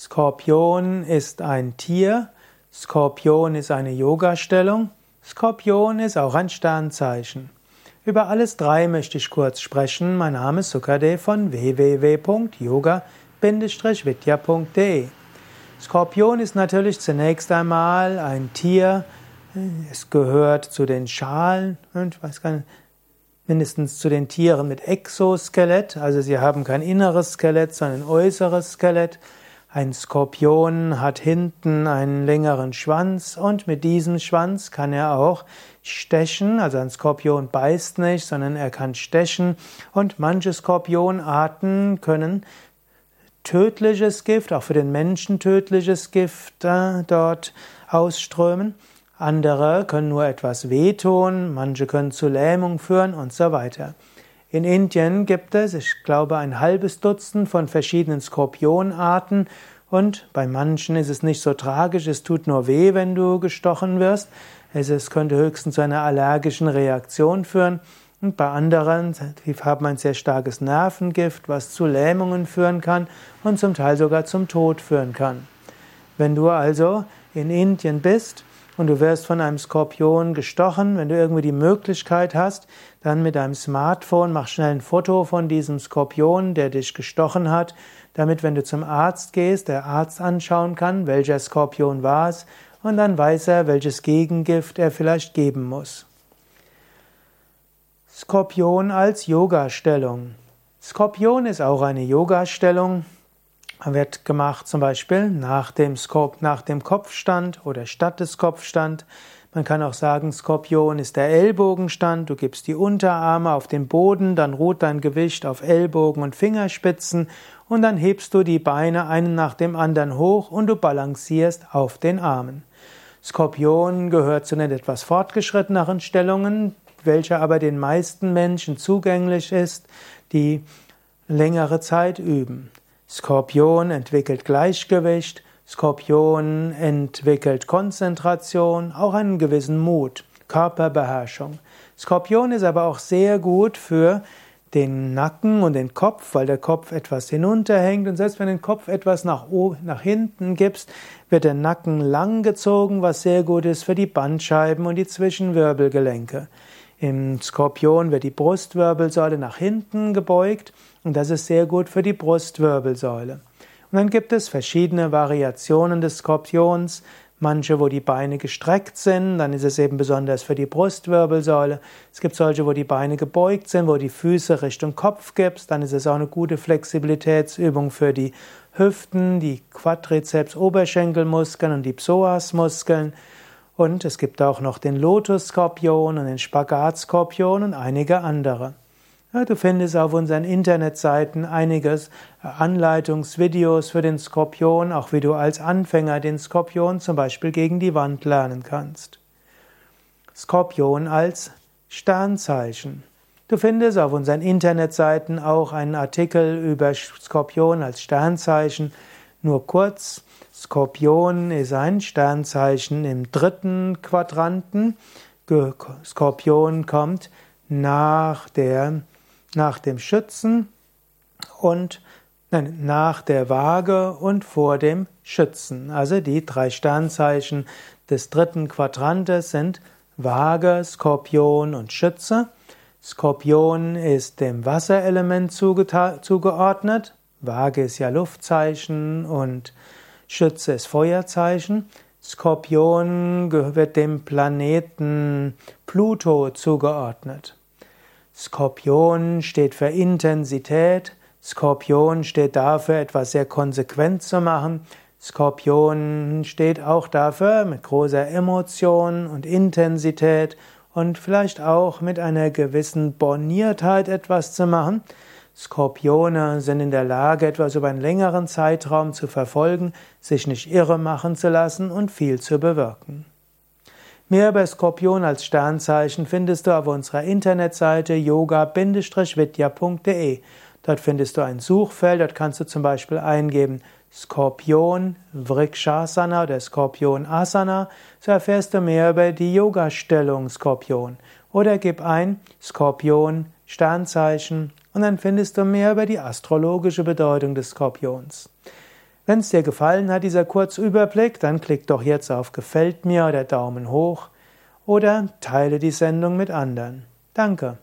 Skorpion ist ein Tier, Skorpion ist eine Yoga-Stellung, Skorpion ist auch ein Sternzeichen. Über alles drei möchte ich kurz sprechen. Mein Name ist Sukade von www.yoga-vidya.de. Skorpion ist natürlich zunächst einmal ein Tier. Es gehört zu den Schalen und weiß gar nicht, mindestens zu den Tieren mit Exoskelett. Also sie haben kein inneres Skelett, sondern ein äußeres Skelett. Ein Skorpion hat hinten einen längeren Schwanz und mit diesem Schwanz kann er auch stechen. Also ein Skorpion beißt nicht, sondern er kann stechen. Und manche Skorpionarten können tödliches Gift, auch für den Menschen tödliches Gift äh, dort ausströmen. Andere können nur etwas wehtun, manche können zu Lähmung führen und so weiter. In Indien gibt es, ich glaube, ein halbes Dutzend von verschiedenen Skorpionarten und bei manchen ist es nicht so tragisch, es tut nur weh, wenn du gestochen wirst. Es, könnte höchstens zu einer allergischen Reaktion führen. Und bei anderen haben ein sehr starkes Nervengift, was zu Lähmungen führen kann und zum Teil sogar zum Tod führen kann. Wenn du also in Indien bist und du wirst von einem Skorpion gestochen, wenn du irgendwie die Möglichkeit hast, dann mit deinem Smartphone mach schnell ein Foto von diesem Skorpion, der dich gestochen hat, damit, wenn du zum Arzt gehst, der Arzt anschauen kann, welcher Skorpion war es, und dann weiß er, welches Gegengift er vielleicht geben muss. Skorpion als Yoga-Stellung. Skorpion ist auch eine Yoga-Stellung wird gemacht zum Beispiel nach dem, Skop, nach dem Kopfstand oder statt des Kopfstand. Man kann auch sagen, Skorpion ist der Ellbogenstand. Du gibst die Unterarme auf den Boden, dann ruht dein Gewicht auf Ellbogen und Fingerspitzen und dann hebst du die Beine einen nach dem anderen hoch und du balancierst auf den Armen. Skorpion gehört zu den etwas fortgeschritteneren Stellungen, welche aber den meisten Menschen zugänglich ist, die längere Zeit üben. Skorpion entwickelt Gleichgewicht, Skorpion entwickelt Konzentration, auch einen gewissen Mut, Körperbeherrschung. Skorpion ist aber auch sehr gut für den Nacken und den Kopf, weil der Kopf etwas hinunterhängt und selbst wenn du den Kopf etwas nach, nach hinten gibst, wird der Nacken lang gezogen, was sehr gut ist für die Bandscheiben und die Zwischenwirbelgelenke. Im Skorpion wird die Brustwirbelsäule nach hinten gebeugt und das ist sehr gut für die Brustwirbelsäule. Und dann gibt es verschiedene Variationen des Skorpions. Manche, wo die Beine gestreckt sind, dann ist es eben besonders für die Brustwirbelsäule. Es gibt solche, wo die Beine gebeugt sind, wo die Füße Richtung Kopf gibst, dann ist es auch eine gute Flexibilitätsübung für die Hüften, die Quadrizeps, Oberschenkelmuskeln und die Psoasmuskeln. Und es gibt auch noch den Lotus-Skorpion und den Spagat-Skorpion und einige andere. Ja, du findest auf unseren Internetseiten einiges äh, Anleitungsvideos für den Skorpion, auch wie du als Anfänger den Skorpion zum Beispiel gegen die Wand lernen kannst. Skorpion als Sternzeichen. Du findest auf unseren Internetseiten auch einen Artikel über Skorpion als Sternzeichen. Nur kurz, Skorpion ist ein Sternzeichen im dritten Quadranten. Skorpion kommt nach, der, nach dem Schützen und nein, nach der Waage und vor dem Schützen. Also die drei Sternzeichen des dritten Quadrantes sind Waage, Skorpion und Schütze. Skorpion ist dem Wasserelement zugeordnet. Waage ist ja Luftzeichen und Schütze ist Feuerzeichen. Skorpion wird dem Planeten Pluto zugeordnet. Skorpion steht für Intensität. Skorpion steht dafür, etwas sehr konsequent zu machen. Skorpion steht auch dafür, mit großer Emotion und Intensität und vielleicht auch mit einer gewissen Borniertheit etwas zu machen. Skorpione sind in der Lage, etwas über einen längeren Zeitraum zu verfolgen, sich nicht irre machen zu lassen und viel zu bewirken. Mehr über Skorpion als Sternzeichen findest du auf unserer Internetseite yoga-vidya.de. Dort findest du ein Suchfeld, dort kannst du zum Beispiel eingeben Skorpion Vrikshasana oder Skorpion Asana, so erfährst du mehr über die Yoga-Stellung Skorpion. Oder gib ein Skorpion Sternzeichen und dann findest du mehr über die astrologische Bedeutung des Skorpions. Wenn es dir gefallen hat, dieser Kurzüberblick, dann klick doch jetzt auf Gefällt mir oder Daumen hoch oder teile die Sendung mit anderen. Danke.